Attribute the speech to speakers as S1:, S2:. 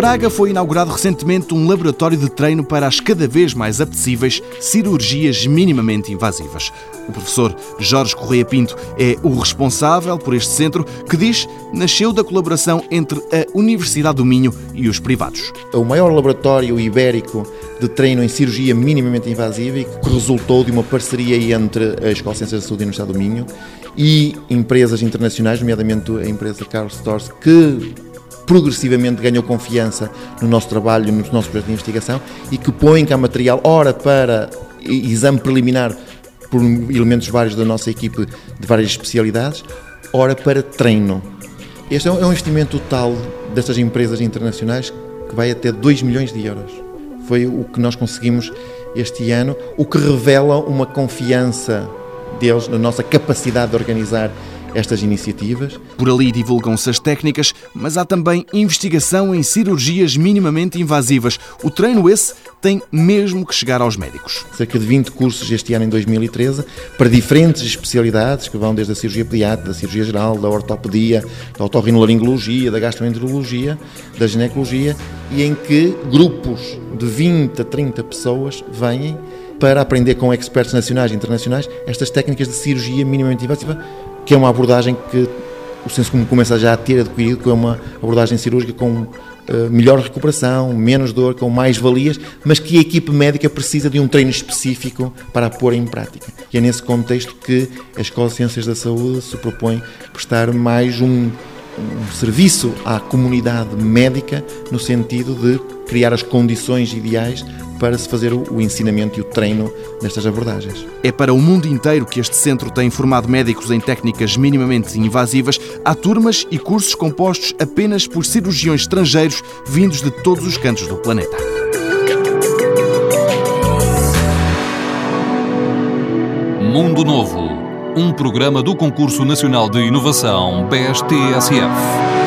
S1: Braga foi inaugurado recentemente um laboratório de treino para as cada vez mais apetecíveis cirurgias minimamente invasivas. O professor Jorge Correia Pinto é o responsável por este centro, que diz nasceu da colaboração entre a Universidade do Minho e os privados.
S2: O maior laboratório ibérico de treino em cirurgia minimamente invasiva e que resultou de uma parceria entre a Escola de Ciências da Saúde e a Universidade do Minho e empresas internacionais, nomeadamente a empresa Carl Stores, que progressivamente ganhou confiança no nosso trabalho, nos nossos projetos de investigação e que põem cá material, ora para exame preliminar por elementos vários da nossa equipe de várias especialidades, ora para treino. Este é um investimento total destas empresas internacionais que vai até 2 milhões de euros. Foi o que nós conseguimos este ano, o que revela uma confiança deles na nossa capacidade de organizar estas iniciativas.
S1: Por ali divulgam-se as técnicas, mas há também investigação em cirurgias minimamente invasivas. O treino esse tem mesmo que chegar aos médicos.
S2: Cerca de 20 cursos este ano em 2013 para diferentes especialidades que vão desde a cirurgia pediátrica, da cirurgia geral, da ortopedia, da otorrinolaringologia, da gastroenterologia, da ginecologia e em que grupos de 20 a 30 pessoas vêm para aprender com expertos nacionais e internacionais estas técnicas de cirurgia minimamente invasiva que é uma abordagem que o senso comum começa já a ter adquirido, que é uma abordagem cirúrgica com uh, melhor recuperação, menos dor, com mais valias, mas que a equipe médica precisa de um treino específico para a pôr em prática. E é nesse contexto que a Escola de Ciências da Saúde se propõe prestar mais um, um serviço à comunidade médica no sentido de criar as condições ideais para se fazer o ensinamento e o treino nestas abordagens.
S1: É para o mundo inteiro que este centro tem formado médicos em técnicas minimamente invasivas. Há turmas e cursos compostos apenas por cirurgiões estrangeiros vindos de todos os cantos do planeta.
S3: Mundo Novo, um programa do Concurso Nacional de Inovação BSTSF.